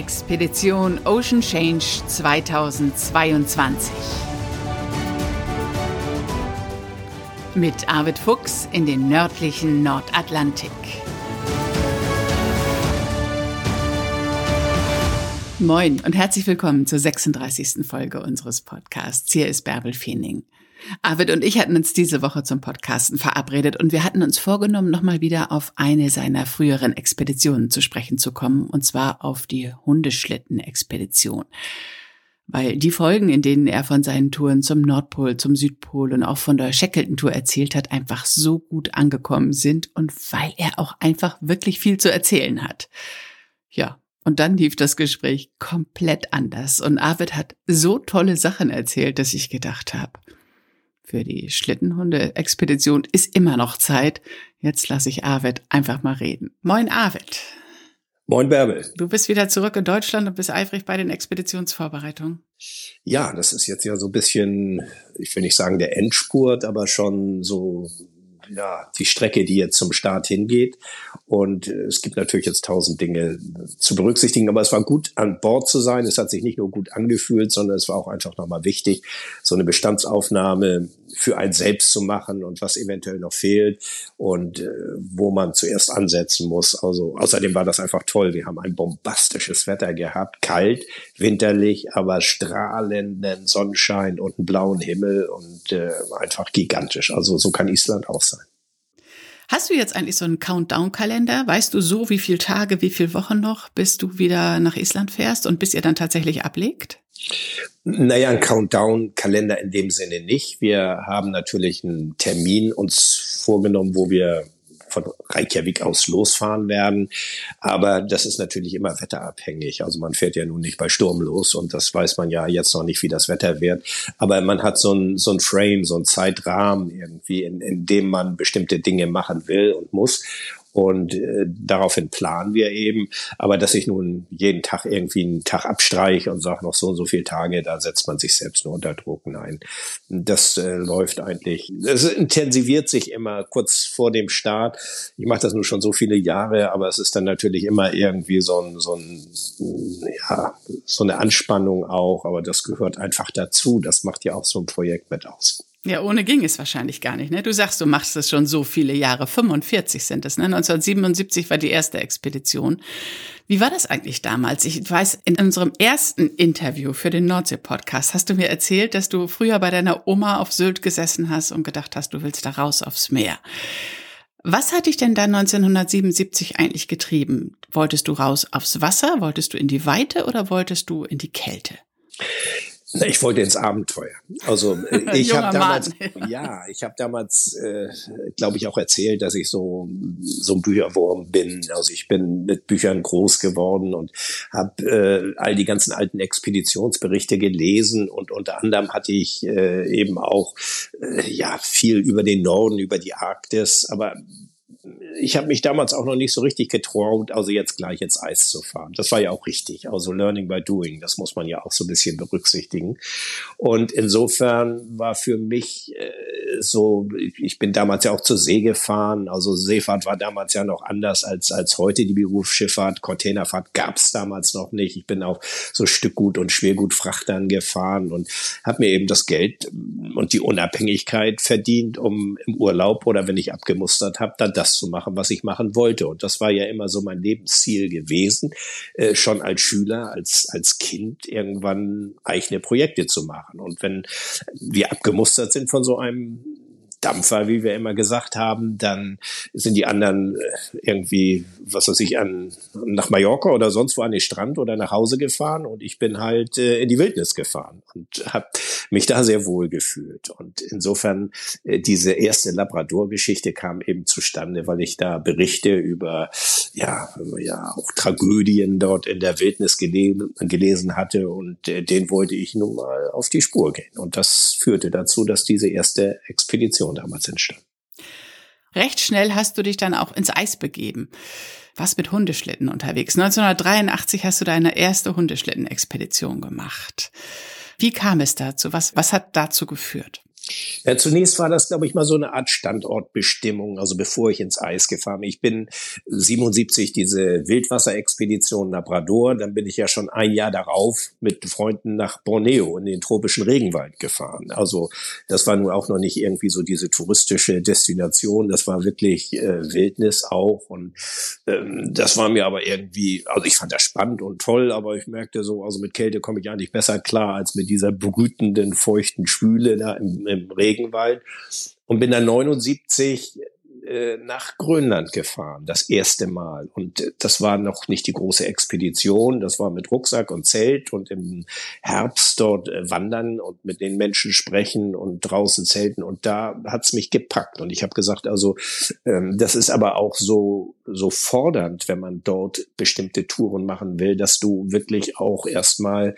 Expedition Ocean Change 2022. Mit Arvid Fuchs in den nördlichen Nordatlantik. Moin und herzlich willkommen zur 36. Folge unseres Podcasts. Hier ist Bärbel Feening. Arvid und ich hatten uns diese Woche zum Podcasten verabredet und wir hatten uns vorgenommen, nochmal wieder auf eine seiner früheren Expeditionen zu sprechen zu kommen, und zwar auf die Hundeschlitten-Expedition. Weil die Folgen, in denen er von seinen Touren zum Nordpol, zum Südpol und auch von der Shackleton-Tour erzählt hat, einfach so gut angekommen sind und weil er auch einfach wirklich viel zu erzählen hat. Ja, und dann lief das Gespräch komplett anders und Arvid hat so tolle Sachen erzählt, dass ich gedacht habe, für die Schlittenhunde-Expedition ist immer noch Zeit. Jetzt lasse ich Arvid einfach mal reden. Moin Arvid. Moin Bärbel. Du bist wieder zurück in Deutschland und bist eifrig bei den Expeditionsvorbereitungen. Ja, das ist jetzt ja so ein bisschen, ich will nicht sagen der Endspurt, aber schon so ja, die Strecke, die jetzt zum Start hingeht. Und es gibt natürlich jetzt tausend Dinge zu berücksichtigen, aber es war gut an Bord zu sein. Es hat sich nicht nur gut angefühlt, sondern es war auch einfach nochmal wichtig, so eine Bestandsaufnahme für einen selbst zu machen und was eventuell noch fehlt und äh, wo man zuerst ansetzen muss. Also außerdem war das einfach toll. Wir haben ein bombastisches Wetter gehabt, kalt, winterlich, aber strahlenden Sonnenschein und einen blauen Himmel und äh, einfach gigantisch. Also so kann Island auch sein. Hast du jetzt eigentlich so einen Countdown-Kalender? Weißt du so, wie viele Tage, wie viele Wochen noch, bis du wieder nach Island fährst und bis ihr dann tatsächlich ablegt? Naja, ein Countdown-Kalender in dem Sinne nicht. Wir haben natürlich einen Termin uns vorgenommen, wo wir von Reykjavik aus losfahren werden. Aber das ist natürlich immer wetterabhängig. Also man fährt ja nun nicht bei Sturm los und das weiß man ja jetzt noch nicht, wie das Wetter wird. Aber man hat so ein, so ein Frame, so ein Zeitrahmen irgendwie, in, in dem man bestimmte Dinge machen will und muss. Und äh, daraufhin planen wir eben. Aber dass ich nun jeden Tag irgendwie einen Tag abstreiche und sage noch so und so viele Tage, da setzt man sich selbst nur unter Druck. Nein, das äh, läuft eigentlich. Es intensiviert sich immer kurz vor dem Start. Ich mache das nun schon so viele Jahre, aber es ist dann natürlich immer irgendwie so ein, so ein, ja, so eine Anspannung auch. Aber das gehört einfach dazu. Das macht ja auch so ein Projekt mit aus. Ja, ohne ging es wahrscheinlich gar nicht. Ne? Du sagst, du machst das schon so viele Jahre. 45 sind es. Ne? 1977 war die erste Expedition. Wie war das eigentlich damals? Ich weiß, in unserem ersten Interview für den Nordsee-Podcast hast du mir erzählt, dass du früher bei deiner Oma auf Sylt gesessen hast und gedacht hast, du willst da raus aufs Meer. Was hat dich denn da 1977 eigentlich getrieben? Wolltest du raus aufs Wasser? Wolltest du in die Weite oder wolltest du in die Kälte? Ich wollte ins Abenteuer. Also äh, ich habe damals, ja, ich habe damals, äh, glaube ich, auch erzählt, dass ich so so ein Bücherwurm bin. Also ich bin mit Büchern groß geworden und habe äh, all die ganzen alten Expeditionsberichte gelesen und unter anderem hatte ich äh, eben auch äh, ja viel über den Norden, über die Arktis, aber ich habe mich damals auch noch nicht so richtig getraut, also jetzt gleich ins Eis zu fahren. Das war ja auch richtig. Also Learning by Doing, das muss man ja auch so ein bisschen berücksichtigen. Und insofern war für mich äh, so, ich bin damals ja auch zur See gefahren. Also Seefahrt war damals ja noch anders als, als heute die Berufsschifffahrt. Containerfahrt gab es damals noch nicht. Ich bin auch so Stückgut- und Schwergutfrachtern gefahren und habe mir eben das Geld und die Unabhängigkeit verdient, um im Urlaub oder wenn ich abgemustert habe, dann das zu machen, was ich machen wollte. Und das war ja immer so mein Lebensziel gewesen, äh, schon als Schüler, als, als Kind irgendwann eigene Projekte zu machen. Und wenn wir abgemustert sind von so einem Dampfer, wie wir immer gesagt haben, dann sind die anderen äh, irgendwie, was weiß ich, an, nach Mallorca oder sonst wo an den Strand oder nach Hause gefahren und ich bin halt äh, in die Wildnis gefahren und habe mich da sehr wohl gefühlt. Und insofern, äh, diese erste Labrador-Geschichte kam eben zustande, weil ich da Berichte über, ja, ja, auch Tragödien dort in der Wildnis gele gelesen hatte und äh, den wollte ich nun mal auf die Spur gehen. Und das führte dazu, dass diese erste Expedition damals entstand. Recht schnell hast du dich dann auch ins Eis begeben. Was mit Hundeschlitten unterwegs. 1983 hast du deine erste Hundeschlitten-Expedition gemacht. Wie kam es dazu? Was, was hat dazu geführt? Ja, zunächst war das, glaube ich, mal so eine Art Standortbestimmung, also bevor ich ins Eis gefahren bin. Ich bin 77 diese Wildwasserexpedition Labrador, dann bin ich ja schon ein Jahr darauf mit Freunden nach Borneo in den tropischen Regenwald gefahren. Also das war nun auch noch nicht irgendwie so diese touristische Destination, das war wirklich äh, Wildnis auch und ähm, das war mir aber irgendwie, also ich fand das spannend und toll, aber ich merkte so, also mit Kälte komme ich eigentlich besser klar als mit dieser brütenden, feuchten Schwüle da im, im Regenwald und bin dann 79 äh, nach Grönland gefahren, das erste Mal. Und äh, das war noch nicht die große Expedition, das war mit Rucksack und Zelt und im Herbst dort äh, wandern und mit den Menschen sprechen und draußen zelten. Und da hat's mich gepackt. Und ich habe gesagt, also ähm, das ist aber auch so, so fordernd, wenn man dort bestimmte Touren machen will, dass du wirklich auch erstmal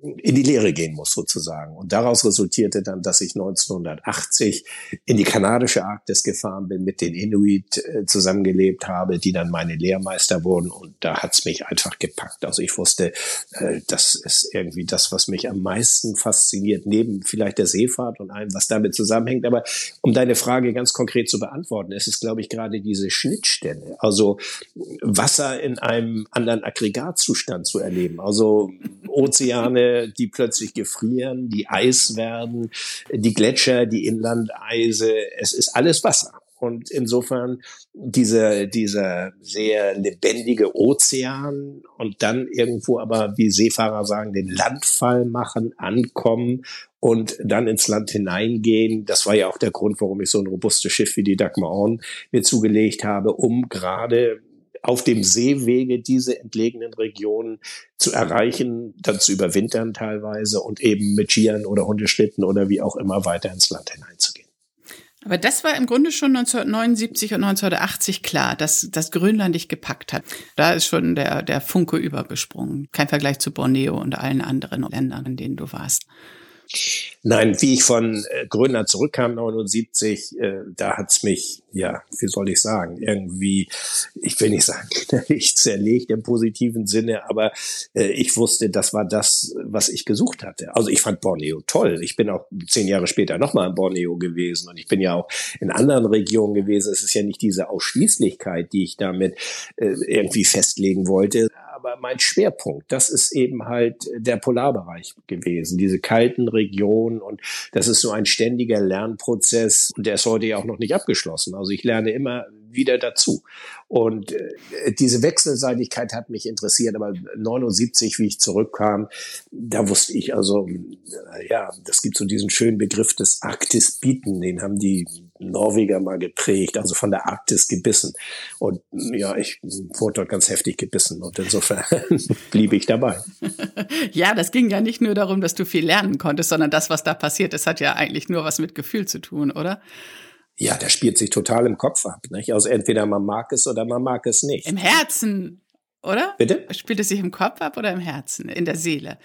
in die Lehre gehen muss sozusagen. Und daraus resultierte dann, dass ich 1980 in die kanadische Arktis gefahren bin, mit den Inuit äh, zusammengelebt habe, die dann meine Lehrmeister wurden. Und da hat's mich einfach gepackt. Also ich wusste, äh, das ist irgendwie das, was mich am meisten fasziniert, neben vielleicht der Seefahrt und allem, was damit zusammenhängt. Aber um deine Frage ganz konkret zu beantworten, ist es, glaube ich, gerade diese Schnittstelle. Also Wasser in einem anderen Aggregatzustand zu erleben. Also Ozeane, die plötzlich gefrieren, die Eis werden, die Gletscher, die Inlandeise, es ist alles Wasser. Und insofern dieser, dieser sehr lebendige Ozean und dann irgendwo aber, wie Seefahrer sagen, den Landfall machen, ankommen und dann ins Land hineingehen. Das war ja auch der Grund, warum ich so ein robustes Schiff wie die Dagmar On mir zugelegt habe, um gerade auf dem Seewege diese entlegenen Regionen zu erreichen, dann zu überwintern teilweise und eben mit Skiern oder Hundeschlitten oder wie auch immer weiter ins Land hineinzugehen. Aber das war im Grunde schon 1979 und 1980 klar, dass das Grönland dich gepackt hat. Da ist schon der, der Funke übergesprungen. Kein Vergleich zu Borneo und allen anderen Ländern, in denen du warst. Nein, wie ich von äh, Grönland zurückkam, 79, äh, da hat's mich, ja, wie soll ich sagen, irgendwie, ich will nicht sagen, ich zerlegt im positiven Sinne, aber äh, ich wusste, das war das, was ich gesucht hatte. Also ich fand Borneo toll. Ich bin auch zehn Jahre später nochmal in Borneo gewesen und ich bin ja auch in anderen Regionen gewesen. Es ist ja nicht diese Ausschließlichkeit, die ich damit äh, irgendwie festlegen wollte aber mein Schwerpunkt, das ist eben halt der Polarbereich gewesen, diese kalten Regionen und das ist so ein ständiger Lernprozess und der ist heute ja auch noch nicht abgeschlossen. Also ich lerne immer wieder dazu. Und äh, diese Wechselseitigkeit hat mich interessiert, aber 79, wie ich zurückkam, da wusste ich also, äh, ja, das gibt so diesen schönen Begriff des Arktis bieten, den haben die Norweger mal geprägt, also von der Arktis gebissen. Und ja, ich wurde dort ganz heftig gebissen und insofern blieb ich dabei. Ja, das ging ja nicht nur darum, dass du viel lernen konntest, sondern das, was da passiert ist, hat ja eigentlich nur was mit Gefühl zu tun, oder? Ja, das spielt sich total im Kopf ab. Nicht? Also entweder man mag es oder man mag es nicht. Im Herzen, oder? Bitte? Spielt es sich im Kopf ab oder im Herzen, in der Seele?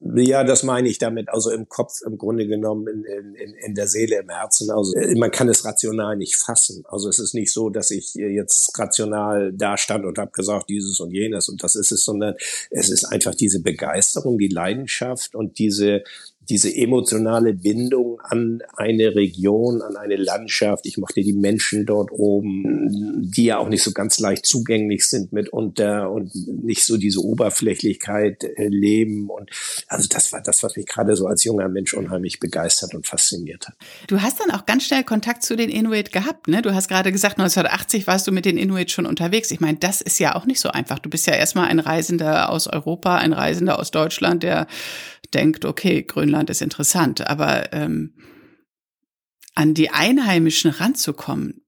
Ja, das meine ich damit. Also im Kopf im Grunde genommen, in, in, in der Seele, im Herzen. Also äh, man kann es rational nicht fassen. Also es ist nicht so, dass ich jetzt rational da stand und habe gesagt, dieses und jenes und das ist es, sondern es ist einfach diese Begeisterung, die Leidenschaft und diese diese emotionale Bindung an eine Region, an eine Landschaft. Ich mochte die Menschen dort oben, die ja auch nicht so ganz leicht zugänglich sind mitunter und nicht so diese Oberflächlichkeit äh, leben. Und also das war das, was mich gerade so als junger Mensch unheimlich begeistert und fasziniert hat. Du hast dann auch ganz schnell Kontakt zu den Inuit gehabt, ne? Du hast gerade gesagt, 1980 warst du mit den Inuit schon unterwegs. Ich meine, das ist ja auch nicht so einfach. Du bist ja erstmal ein Reisender aus Europa, ein Reisender aus Deutschland, der denkt, okay, Grönland ist interessant, aber ähm, an die Einheimischen ranzukommen,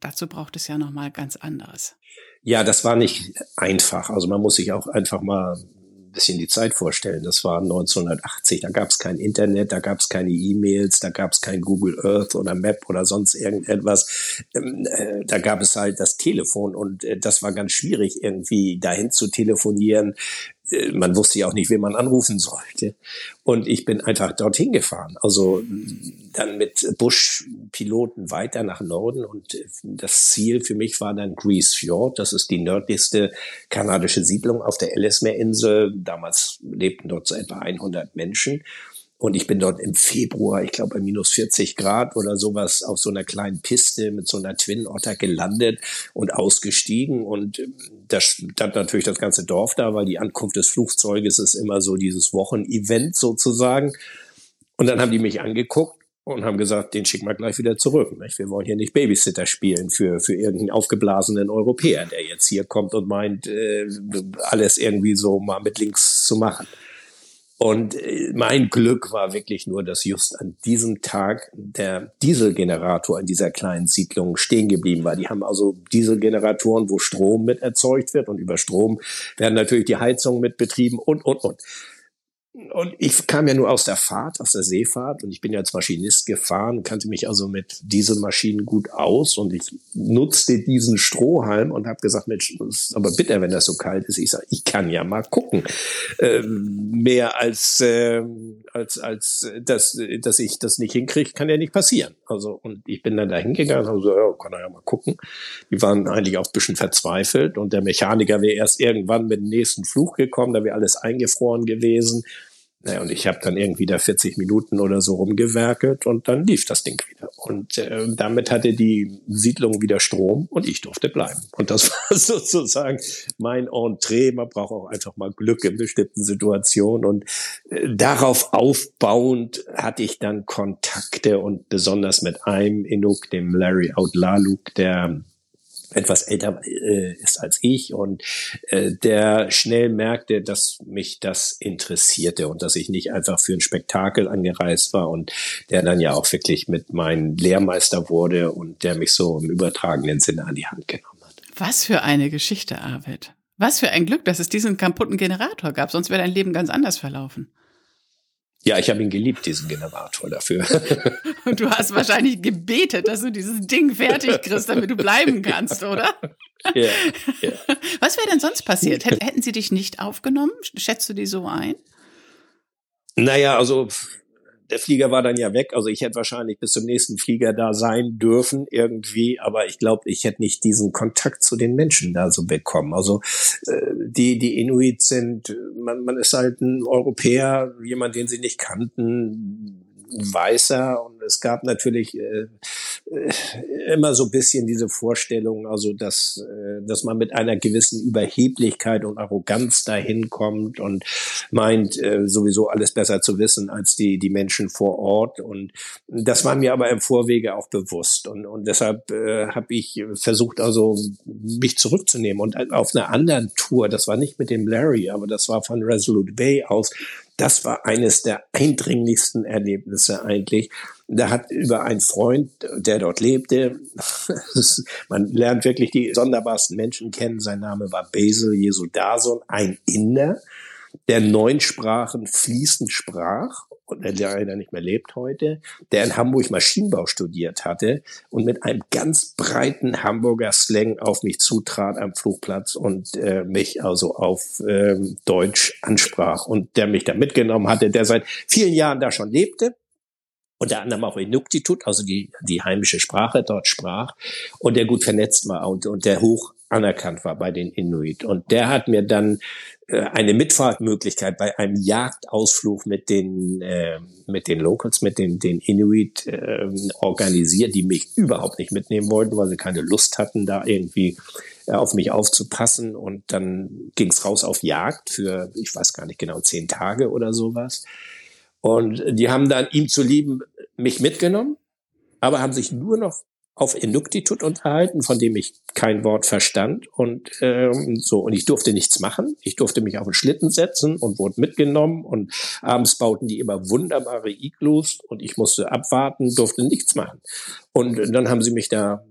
dazu braucht es ja noch mal ganz anderes. Ja, das war nicht einfach. Also man muss sich auch einfach mal ein bisschen die Zeit vorstellen. Das war 1980, da gab es kein Internet, da gab es keine E-Mails, da gab es kein Google Earth oder Map oder sonst irgendetwas. Ähm, äh, da gab es halt das Telefon und äh, das war ganz schwierig, irgendwie dahin zu telefonieren. Äh, man wusste ja auch nicht, wen man anrufen sollte. Und ich bin einfach dorthin gefahren. Also dann mit Bush-Piloten weiter nach Norden. Und das Ziel für mich war dann Grease Fjord. Das ist die nördlichste kanadische Siedlung auf der Ellesmere-Insel. Damals lebten dort so etwa 100 Menschen. Und ich bin dort im Februar, ich glaube bei minus 40 Grad oder sowas, auf so einer kleinen Piste mit so einer Twin Otter gelandet und ausgestiegen. Und ähm, da stand natürlich das ganze Dorf da, weil die Ankunft des Flugzeuges ist immer so dieses Wochenevent sozusagen. Und dann haben die mich angeguckt und haben gesagt, den schicken wir gleich wieder zurück. Nicht? Wir wollen hier nicht Babysitter spielen für, für irgendeinen aufgeblasenen Europäer, der jetzt hier kommt und meint, äh, alles irgendwie so mal mit links zu machen. Und äh, mein Glück war wirklich nur, dass just an diesem Tag der Dieselgenerator in dieser kleinen Siedlung stehen geblieben war. Die haben also Dieselgeneratoren, wo Strom mit erzeugt wird und über Strom werden natürlich die Heizungen mit betrieben und, und, und. Und ich kam ja nur aus der Fahrt, aus der Seefahrt und ich bin ja als Maschinist gefahren, kannte mich also mit Dieselmaschinen gut aus und ich nutzte diesen Strohhalm und habe gesagt, Mensch, ist aber bitter, wenn das so kalt ist. Ich sage, ich kann ja mal gucken. Ähm, mehr als, äh, als, als dass, dass ich das nicht hinkriege, kann ja nicht passieren. Also und ich bin dann da hingegangen und so, ja, kann er ja mal gucken. Die waren eigentlich auch ein bisschen verzweifelt und der Mechaniker wäre erst irgendwann mit dem nächsten Flug gekommen, da wäre alles eingefroren gewesen. Naja, und ich habe dann irgendwie da 40 Minuten oder so rumgewerkelt und dann lief das Ding wieder. Und äh, damit hatte die Siedlung wieder Strom und ich durfte bleiben. Und das war sozusagen mein Entree. Man braucht auch einfach mal Glück in bestimmten Situationen. Und äh, darauf aufbauend hatte ich dann Kontakte und besonders mit einem Inuk, dem Larry Outlaluk, der etwas älter äh, ist als ich und äh, der schnell merkte, dass mich das interessierte und dass ich nicht einfach für ein Spektakel angereist war und der dann ja auch wirklich mit meinem Lehrmeister wurde und der mich so im übertragenen Sinne an die Hand genommen hat. Was für eine Geschichte, Arvid. Was für ein Glück, dass es diesen kaputten Generator gab, sonst wäre dein Leben ganz anders verlaufen. Ja, ich habe ihn geliebt, diesen Generator dafür. Und du hast wahrscheinlich gebetet, dass du dieses Ding fertig kriegst, damit du bleiben kannst, oder? Ja. ja. Was wäre denn sonst passiert? Hätten sie dich nicht aufgenommen? Schätzt du die so ein? Naja, also der Flieger war dann ja weg. Also ich hätte wahrscheinlich bis zum nächsten Flieger da sein dürfen irgendwie, aber ich glaube, ich hätte nicht diesen Kontakt zu den Menschen da so bekommen. Also äh, die die Inuit sind, man, man ist halt ein Europäer, jemand, den sie nicht kannten, Weißer und es gab natürlich äh, immer so ein bisschen diese Vorstellung, also dass, äh, dass man mit einer gewissen Überheblichkeit und Arroganz dahin kommt und meint, äh, sowieso alles besser zu wissen als die, die Menschen vor Ort. Und das war mir aber im Vorwege auch bewusst. Und, und deshalb äh, habe ich versucht, also mich zurückzunehmen. Und auf einer anderen Tour, das war nicht mit dem Larry, aber das war von Resolute Bay aus, das war eines der eindringlichsten Erlebnisse eigentlich. Da hat über einen Freund, der dort lebte, man lernt wirklich die sonderbarsten Menschen kennen. Sein Name war Basil Jesudason, ein Inder, der neun Sprachen fließend sprach und der leider nicht mehr lebt heute, der in Hamburg Maschinenbau studiert hatte und mit einem ganz breiten Hamburger Slang auf mich zutrat am Flugplatz und äh, mich also auf ähm, Deutsch ansprach und der mich da mitgenommen hatte, der seit vielen Jahren da schon lebte unter anderem auch Inuktitut, also die, die heimische Sprache dort sprach und der gut vernetzt war und, und der hoch anerkannt war bei den Inuit. Und der hat mir dann äh, eine Mitfahrtmöglichkeit bei einem Jagdausflug mit den äh, mit den Locals, mit den den Inuit äh, organisiert, die mich überhaupt nicht mitnehmen wollten, weil sie keine Lust hatten, da irgendwie äh, auf mich aufzupassen. Und dann ging's raus auf Jagd für, ich weiß gar nicht genau, zehn Tage oder sowas. Und die haben dann ihm zu lieben mich mitgenommen, aber haben sich nur noch auf Inuktitut unterhalten, von dem ich kein Wort verstand und ähm, so und ich durfte nichts machen. Ich durfte mich auf den Schlitten setzen und wurde mitgenommen und abends bauten die immer wunderbare Iglus und ich musste abwarten, durfte nichts machen. Und dann haben sie mich da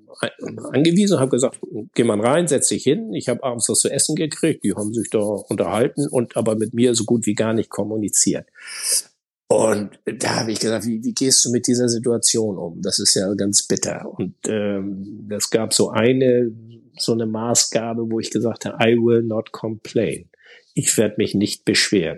angewiesen, habe gesagt, geh mal rein, setz dich hin. Ich habe abends was zu essen gekriegt, die haben sich da unterhalten und aber mit mir so gut wie gar nicht kommuniziert. Und da habe ich gesagt, wie, wie gehst du mit dieser Situation um? Das ist ja ganz bitter. Und ähm, das gab so eine, so eine Maßgabe, wo ich gesagt habe, I will not complain. Ich werde mich nicht beschweren.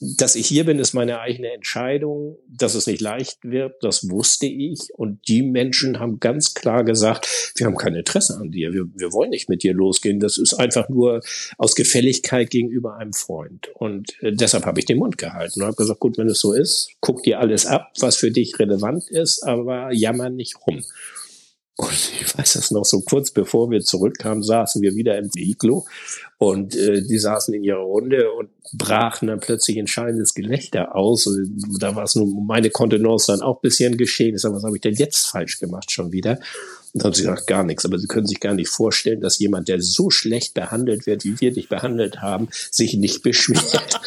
Dass ich hier bin, ist meine eigene Entscheidung. Dass es nicht leicht wird, das wusste ich. Und die Menschen haben ganz klar gesagt, wir haben kein Interesse an dir. Wir, wir wollen nicht mit dir losgehen. Das ist einfach nur aus Gefälligkeit gegenüber einem Freund. Und äh, deshalb habe ich den Mund gehalten und habe gesagt, gut, wenn es so ist, guck dir alles ab, was für dich relevant ist, aber jammer nicht rum. Und ich weiß das noch, so kurz bevor wir zurückkamen, saßen wir wieder im Iglo und äh, die saßen in ihrer Runde und brachen dann plötzlich ein schallendes Gelächter aus. Und da war es nun meine Kontenance dann auch bisschen geschehen. Ich sag, was habe ich denn jetzt falsch gemacht schon wieder? Und dann haben sie gesagt, gar nichts. Aber sie können sich gar nicht vorstellen, dass jemand, der so schlecht behandelt wird, wie wir dich behandelt haben, sich nicht beschwert.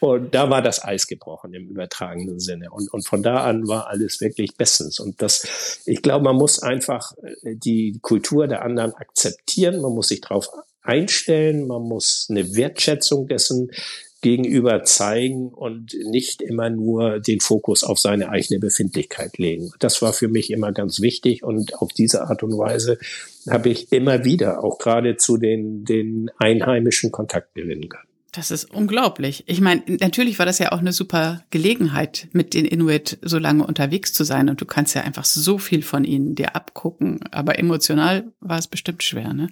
und da war das Eis gebrochen im übertragenen Sinne. Und, und von da an war alles wirklich bestens. Und das, ich glaube, man muss einfach äh, die Kultur der anderen akzeptieren. Man muss sich darauf einstellen. Man muss eine Wertschätzung dessen gegenüber zeigen und nicht immer nur den Fokus auf seine eigene Befindlichkeit legen. Das war für mich immer ganz wichtig und auf diese Art und Weise habe ich immer wieder auch gerade zu den, den Einheimischen Kontakt gewinnen können. Das ist unglaublich. Ich meine, natürlich war das ja auch eine super Gelegenheit, mit den Inuit so lange unterwegs zu sein und du kannst ja einfach so viel von ihnen dir abgucken, aber emotional war es bestimmt schwer, ne?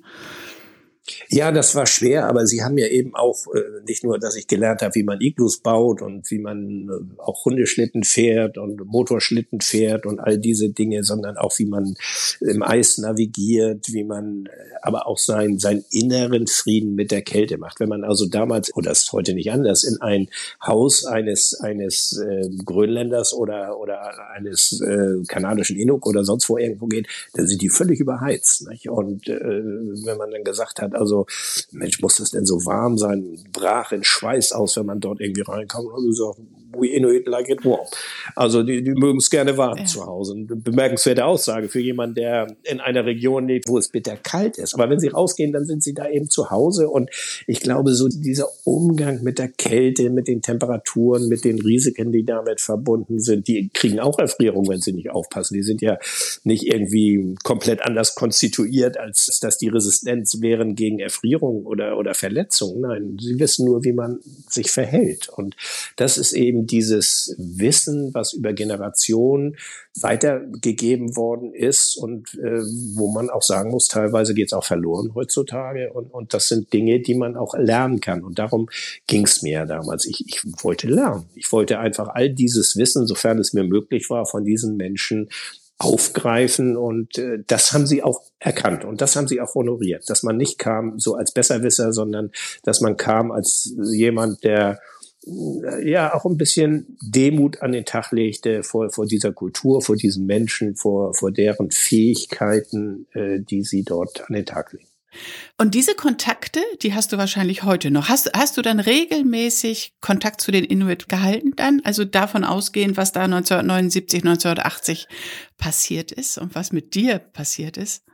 Ja, das war schwer, aber sie haben ja eben auch äh, nicht nur, dass ich gelernt habe, wie man Iglus baut und wie man äh, auch Hundeschlitten fährt und Motorschlitten fährt und all diese Dinge, sondern auch wie man im Eis navigiert, wie man äh, aber auch sein, seinen inneren Frieden mit der Kälte macht. Wenn man also damals, oder ist heute nicht anders, in ein Haus eines, eines äh, Grönländers oder, oder eines äh, kanadischen Inuk oder sonst wo irgendwo geht, dann sind die völlig überheizt. Nicht? Und äh, wenn man dann gesagt hat, also, Mensch, muss das denn so warm sein? Brach in Schweiß aus, wenn man dort irgendwie reinkam. Also so, we Inuit like it warm. Also die, die mögen es gerne warm ja. zu Hause. Eine bemerkenswerte Aussage für jemanden, der in einer Region lebt, wo es bitter kalt ist. Aber wenn sie rausgehen, dann sind sie da eben zu Hause. Und ich glaube, so dieser Umgang mit der Kälte, mit den Temperaturen, mit den Risiken, die damit verbunden sind, die kriegen auch Erfrierung, wenn sie nicht aufpassen. Die sind ja nicht irgendwie komplett anders konstituiert, als dass die Resistenz wären gegen Erfrierung oder, oder Verletzung. Nein, sie wissen nur, wie man sich verhält. Und das ist eben dieses Wissen, was über Generationen weitergegeben worden ist und äh, wo man auch sagen muss, teilweise geht es auch verloren heutzutage. Und, und das sind Dinge, die man auch lernen kann. Und darum ging es mir damals. Ich, ich wollte lernen. Ich wollte einfach all dieses Wissen, sofern es mir möglich war, von diesen Menschen aufgreifen und äh, das haben sie auch erkannt und das haben sie auch honoriert, dass man nicht kam so als Besserwisser, sondern dass man kam als jemand, der ja auch ein bisschen Demut an den Tag legte vor, vor dieser Kultur, vor diesen Menschen, vor, vor deren Fähigkeiten, äh, die sie dort an den Tag legen. Und diese Kontakte, die hast du wahrscheinlich heute noch. Hast, hast du dann regelmäßig Kontakt zu den Inuit gehalten dann? Also davon ausgehend, was da 1979, 1980 passiert ist und was mit dir passiert ist?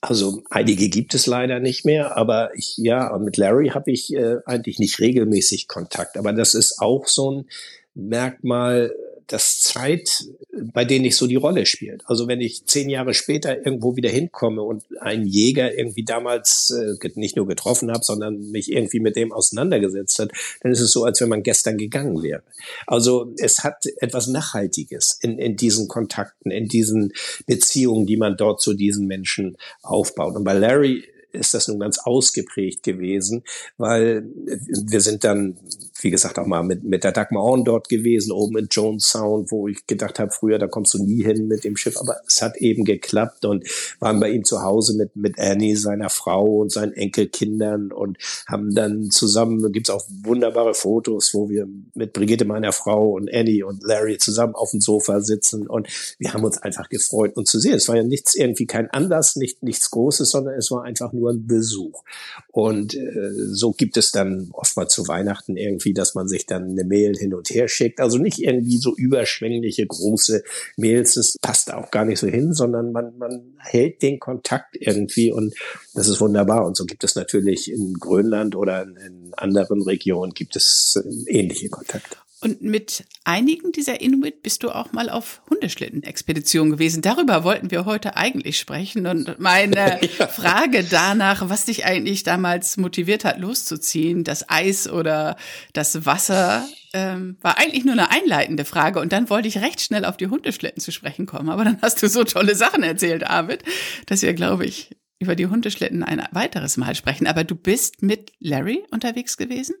Also einige gibt es leider nicht mehr, aber ich, ja, mit Larry habe ich äh, eigentlich nicht regelmäßig Kontakt. Aber das ist auch so ein Merkmal dass Zeit bei denen nicht so die Rolle spielt. Also wenn ich zehn Jahre später irgendwo wieder hinkomme und einen Jäger irgendwie damals äh, nicht nur getroffen habe, sondern mich irgendwie mit dem auseinandergesetzt hat, dann ist es so, als wenn man gestern gegangen wäre. Also es hat etwas Nachhaltiges in, in diesen Kontakten, in diesen Beziehungen, die man dort zu diesen Menschen aufbaut. Und bei Larry ist das nun ganz ausgeprägt gewesen, weil wir sind dann, wie gesagt, auch mal mit, mit der Dagmar Orn dort gewesen, oben in Jones Sound, wo ich gedacht habe, früher, da kommst du nie hin mit dem Schiff, aber es hat eben geklappt und waren bei ihm zu Hause mit, mit Annie, seiner Frau und seinen Enkelkindern und haben dann zusammen, gibt's auch wunderbare Fotos, wo wir mit Brigitte, meiner Frau und Annie und Larry zusammen auf dem Sofa sitzen und wir haben uns einfach gefreut, uns zu sehen. Es war ja nichts irgendwie kein Anlass, nicht, nichts Großes, sondern es war einfach nur ein Besuch. Und äh, so gibt es dann oft mal zu Weihnachten irgendwie, dass man sich dann eine Mail hin und her schickt. Also nicht irgendwie so überschwängliche große Mails, das passt auch gar nicht so hin, sondern man, man hält den Kontakt irgendwie und das ist wunderbar. Und so gibt es natürlich in Grönland oder in, in anderen Regionen gibt es äh, ähnliche Kontakte. Und mit einigen dieser Inuit bist du auch mal auf Hundeschlitten-Expedition gewesen. Darüber wollten wir heute eigentlich sprechen. Und meine ja. Frage danach, was dich eigentlich damals motiviert hat, loszuziehen, das Eis oder das Wasser, ähm, war eigentlich nur eine einleitende Frage. Und dann wollte ich recht schnell auf die Hundeschlitten zu sprechen kommen. Aber dann hast du so tolle Sachen erzählt, Arvid, dass wir, glaube ich, über die Hundeschlitten ein weiteres Mal sprechen. Aber du bist mit Larry unterwegs gewesen?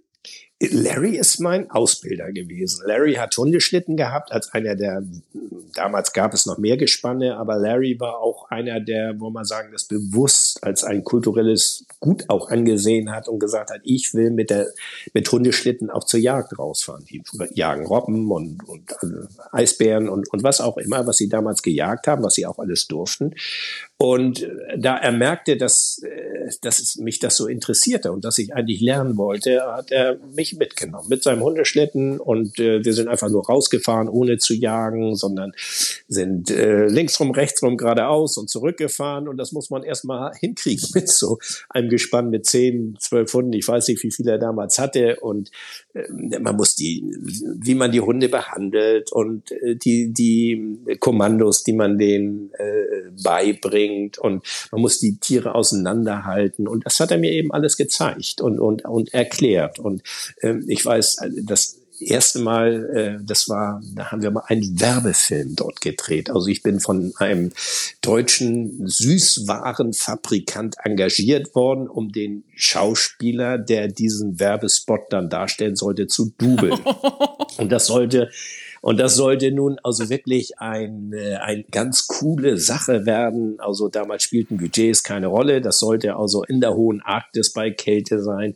Larry ist mein Ausbilder gewesen. Larry hat Hundeschlitten gehabt als einer der, damals gab es noch mehr Gespanne, aber Larry war auch einer der, wo man sagen, das bewusst als ein kulturelles Gut auch angesehen hat und gesagt hat, ich will mit der, mit Hundeschlitten auch zur Jagd rausfahren. Die jagen Robben und, und äh, Eisbären und, und was auch immer, was sie damals gejagt haben, was sie auch alles durften. Und äh, da er merkte, dass, äh, dass mich das so interessierte und dass ich eigentlich lernen wollte, hat er mich mitgenommen mit seinem Hundeschlitten und äh, wir sind einfach nur rausgefahren, ohne zu jagen, sondern sind äh, linksrum, rechtsrum, geradeaus und zurückgefahren. Und das muss man erstmal hinkriegen mit so einem Gespann mit zehn, zwölf Hunden. Ich weiß nicht, wie viel er damals hatte. Und äh, man muss die, wie man die Hunde behandelt und äh, die, die Kommandos, die man denen äh, beibringt. Und man muss die Tiere auseinanderhalten. Und das hat er mir eben alles gezeigt und, und, und erklärt. Und ich weiß, äh, das erste Mal, äh, das war, da haben wir mal einen Werbefilm dort gedreht. Also ich bin von einem deutschen Süßwarenfabrikant engagiert worden, um den Schauspieler, der diesen Werbespot dann darstellen sollte, zu dubeln. Und das sollte und das sollte nun also wirklich ein, äh, ein ganz coole Sache werden. Also damals spielten Budgets keine Rolle. Das sollte also in der hohen Arktis bei Kälte sein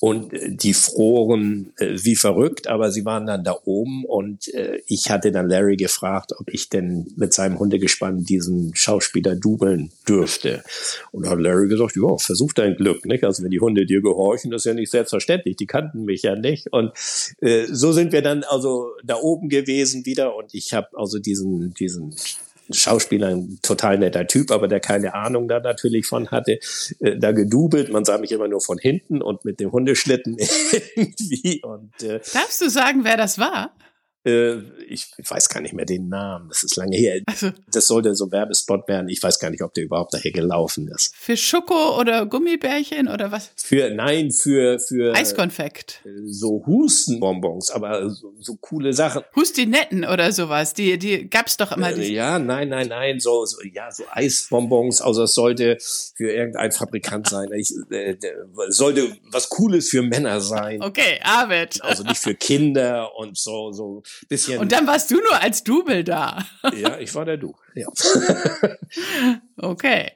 und äh, die froren äh, wie verrückt, aber sie waren dann da oben und äh, ich hatte dann Larry gefragt, ob ich denn mit seinem Hundegespann diesen Schauspieler dubeln dürfte. Und hat Larry gesagt, ja, versuch dein Glück, nicht? Also wenn die Hunde dir gehorchen, das ist ja nicht selbstverständlich, die kannten mich ja nicht. Und äh, so sind wir dann also da oben gewesen wieder und ich habe also diesen, diesen Schauspieler, ein total netter Typ, aber der keine Ahnung da natürlich von hatte, äh, da gedubelt. Man sah mich immer nur von hinten und mit dem Hundeschlitten irgendwie. Und, äh, Darfst du sagen, wer das war? Äh, ich weiß gar nicht mehr den Namen, das ist lange her. Also, das sollte so ein Werbespot werden. Ich weiß gar nicht, ob der überhaupt daher gelaufen ist. Für Schoko oder Gummibärchen oder was? Für, nein, für, für. Eiskonfekt. So Hustenbonbons, aber so, so coole Sachen. Hustinetten oder sowas, die, die gab's doch immer. Äh, ja, nein, nein, nein, so, so, ja, so Eisbonbons, also es sollte für irgendein Fabrikant sein. Ich, äh, sollte was Cooles für Männer sein. Okay, Arvid. Also nicht für Kinder und so, so bisschen. Und dann warst du nur als Double da. ja, ich war der Du. Ja. okay.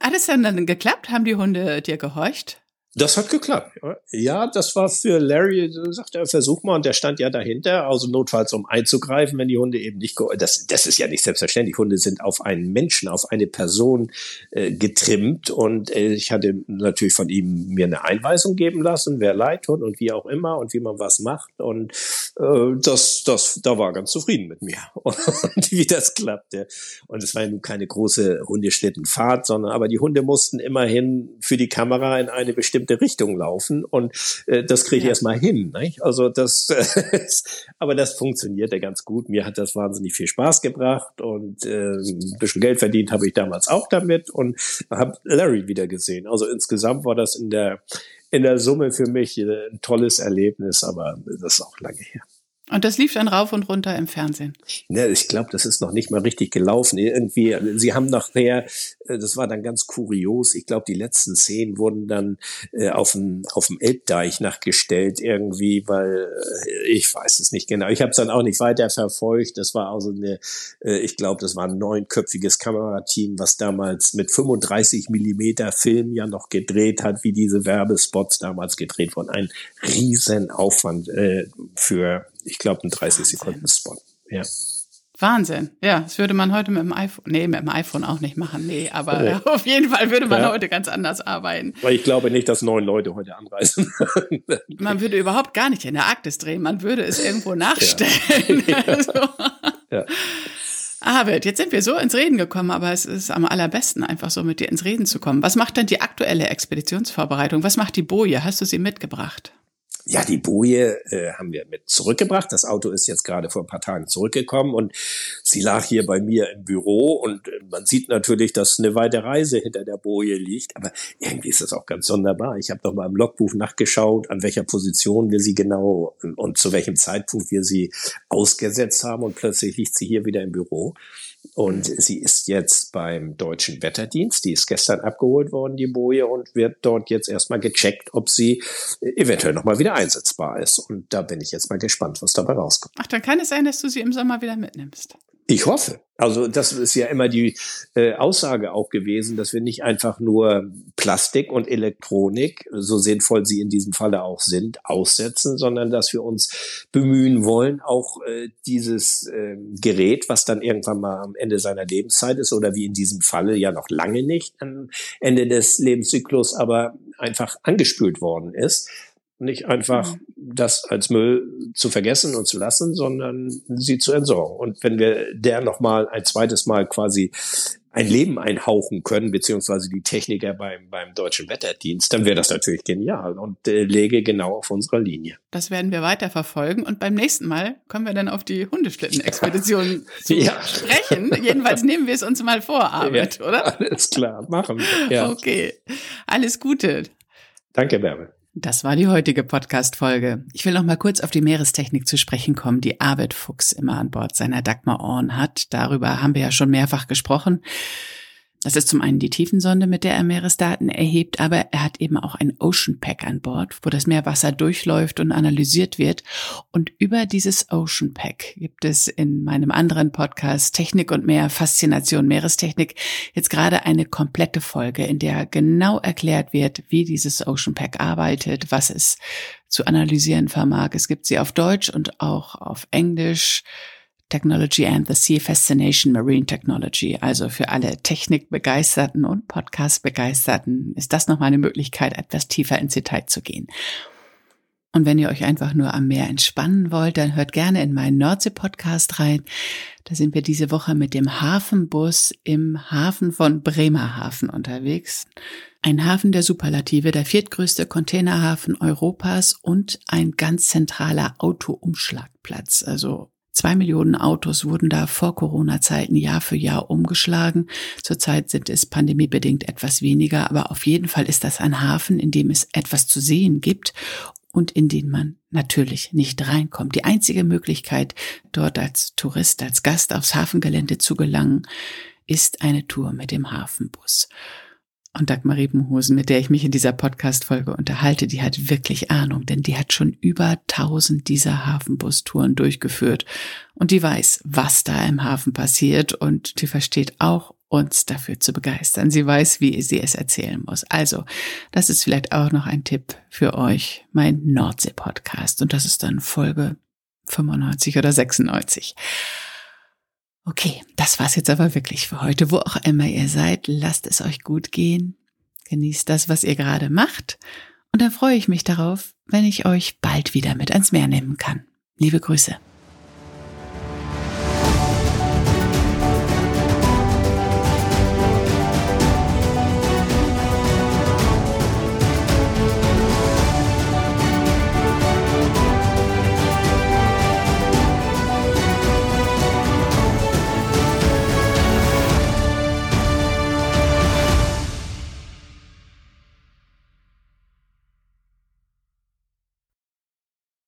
Hat es dann, dann geklappt? Haben die Hunde dir gehorcht? Das hat geklappt. Ja, das war für Larry, sagt er, versuch mal, und der stand ja dahinter, also notfalls um einzugreifen, wenn die Hunde eben nicht, das, das ist ja nicht selbstverständlich. Hunde sind auf einen Menschen, auf eine Person äh, getrimmt und äh, ich hatte natürlich von ihm mir eine Einweisung geben lassen, wer leid tut und wie auch immer und wie man was macht und äh, das, das, da war ganz zufrieden mit mir und wie das klappte. Und es war ja nun keine große Hundeschlittenfahrt, sondern aber die Hunde mussten immerhin für die Kamera in eine bestimmte bestimmte Richtung laufen und äh, das kriege ich ja. erstmal hin. Nicht? Also das, äh, aber das funktionierte ganz gut. Mir hat das wahnsinnig viel Spaß gebracht und äh, ein bisschen Geld verdient habe ich damals auch damit und habe Larry wieder gesehen. Also insgesamt war das in der in der Summe für mich ein tolles Erlebnis, aber das ist auch lange her. Und das lief dann rauf und runter im Fernsehen. Ne, ich glaube, das ist noch nicht mal richtig gelaufen. Irgendwie, sie haben nachher, äh, das war dann ganz kurios. Ich glaube, die letzten Szenen wurden dann äh, auf dem auf dem Elbdeich nachgestellt irgendwie, weil äh, ich weiß es nicht genau. Ich habe es dann auch nicht weiter verfolgt. Das war also eine, ich glaube, das war ein neunköpfiges Kamerateam, was damals mit 35 Millimeter Film ja noch gedreht hat, wie diese Werbespots damals gedreht wurden. Ein Riesenaufwand äh, für ich glaube, ein 30 Sekunden Spot. Ja. Wahnsinn. Ja, das würde man heute mit dem iPhone, nee, mit dem iPhone auch nicht machen, nee, aber nee. auf jeden Fall würde man ja. heute ganz anders arbeiten. Weil ich glaube nicht, dass neun Leute heute anreisen. man würde überhaupt gar nicht in der Arktis drehen, man würde es irgendwo nachstellen. Ja. also. ja. Arvid, jetzt sind wir so ins Reden gekommen, aber es ist am allerbesten, einfach so mit dir ins Reden zu kommen. Was macht denn die aktuelle Expeditionsvorbereitung? Was macht die Boje? Hast du sie mitgebracht? Ja, die Boje äh, haben wir mit zurückgebracht. Das Auto ist jetzt gerade vor ein paar Tagen zurückgekommen und sie lag hier bei mir im Büro und äh, man sieht natürlich, dass eine weite Reise hinter der Boje liegt. Aber irgendwie ist das auch ganz sonderbar. Ich habe noch mal im Logbuch nachgeschaut, an welcher Position wir sie genau und zu welchem Zeitpunkt wir sie ausgesetzt haben und plötzlich liegt sie hier wieder im Büro. Und sie ist jetzt beim Deutschen Wetterdienst. Die ist gestern abgeholt worden, die Boje, und wird dort jetzt erstmal gecheckt, ob sie eventuell nochmal wieder einsetzbar ist. Und da bin ich jetzt mal gespannt, was dabei rauskommt. Ach, dann kann es sein, dass du sie im Sommer wieder mitnimmst. Ich hoffe. Also das ist ja immer die äh, Aussage auch gewesen, dass wir nicht einfach nur Plastik und Elektronik, so sinnvoll sie in diesem Falle auch sind, aussetzen, sondern dass wir uns bemühen wollen, auch äh, dieses äh, Gerät, was dann irgendwann mal am Ende seiner Lebenszeit ist oder wie in diesem Falle ja noch lange nicht am Ende des Lebenszyklus, aber einfach angespült worden ist, nicht einfach mhm. das als Müll zu vergessen und zu lassen, sondern sie zu entsorgen. Und wenn wir der nochmal ein zweites Mal quasi ein Leben einhauchen können, beziehungsweise die Techniker beim, beim Deutschen Wetterdienst, dann wäre das natürlich genial und äh, lege genau auf unserer Linie. Das werden wir weiter verfolgen und beim nächsten Mal kommen wir dann auf die Hundeschlitten-Expedition ja. sprechen. Jedenfalls nehmen wir es uns mal vor, Arvid, ja, oder? Alles klar, machen wir. Ja. Okay, alles Gute. Danke, Bärbel. Das war die heutige Podcast-Folge. Ich will noch mal kurz auf die Meerestechnik zu sprechen kommen, die Arvid Fuchs immer an Bord seiner Dagmar Orn hat. Darüber haben wir ja schon mehrfach gesprochen. Das ist zum einen die Tiefensonde, mit der er Meeresdaten erhebt, aber er hat eben auch ein Ocean Pack an Bord, wo das Meerwasser durchläuft und analysiert wird. Und über dieses Ocean Pack gibt es in meinem anderen Podcast Technik und mehr Faszination Meerestechnik jetzt gerade eine komplette Folge, in der genau erklärt wird, wie dieses Ocean Pack arbeitet, was es zu analysieren vermag. Es gibt sie auf Deutsch und auch auf Englisch. Technology and the Sea Fascination Marine Technology. Also für alle Technikbegeisterten und Podcast-Begeisterten ist das nochmal eine Möglichkeit, etwas tiefer ins Detail zu gehen. Und wenn ihr euch einfach nur am Meer entspannen wollt, dann hört gerne in meinen Nordsee-Podcast rein. Da sind wir diese Woche mit dem Hafenbus im Hafen von Bremerhaven unterwegs. Ein Hafen der Superlative, der viertgrößte Containerhafen Europas und ein ganz zentraler Autoumschlagplatz. Also Zwei Millionen Autos wurden da vor Corona-Zeiten Jahr für Jahr umgeschlagen. Zurzeit sind es pandemiebedingt etwas weniger, aber auf jeden Fall ist das ein Hafen, in dem es etwas zu sehen gibt und in den man natürlich nicht reinkommt. Die einzige Möglichkeit, dort als Tourist, als Gast aufs Hafengelände zu gelangen, ist eine Tour mit dem Hafenbus. Und Dagmar Riepenhosen, mit der ich mich in dieser Podcast-Folge unterhalte, die hat wirklich Ahnung, denn die hat schon über tausend dieser Hafenbustouren durchgeführt. Und die weiß, was da im Hafen passiert und die versteht auch, uns dafür zu begeistern. Sie weiß, wie sie es erzählen muss. Also, das ist vielleicht auch noch ein Tipp für euch, mein Nordsee-Podcast. Und das ist dann Folge 95 oder 96. Okay, das war's jetzt aber wirklich für heute. Wo auch immer ihr seid, lasst es euch gut gehen. Genießt das, was ihr gerade macht. Und dann freue ich mich darauf, wenn ich euch bald wieder mit ans Meer nehmen kann. Liebe Grüße.